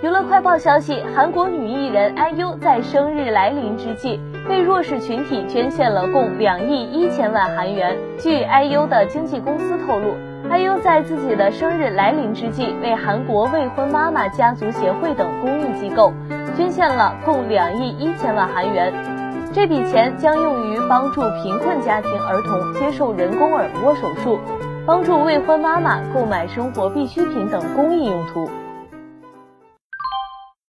娱乐快报消息韩国女艺人 iu 在生日来临之际为弱势群体捐献了共两亿一千万韩元。据 iu 的经纪公司透露 iu 在自己的生日来临之际为韩国未婚妈妈家族协会等公益机构捐献了共两亿一千万韩元。这笔钱将用于帮助贫困家庭儿童接受人工耳蜗手术帮助未婚妈妈购买生活必需品等公益用途。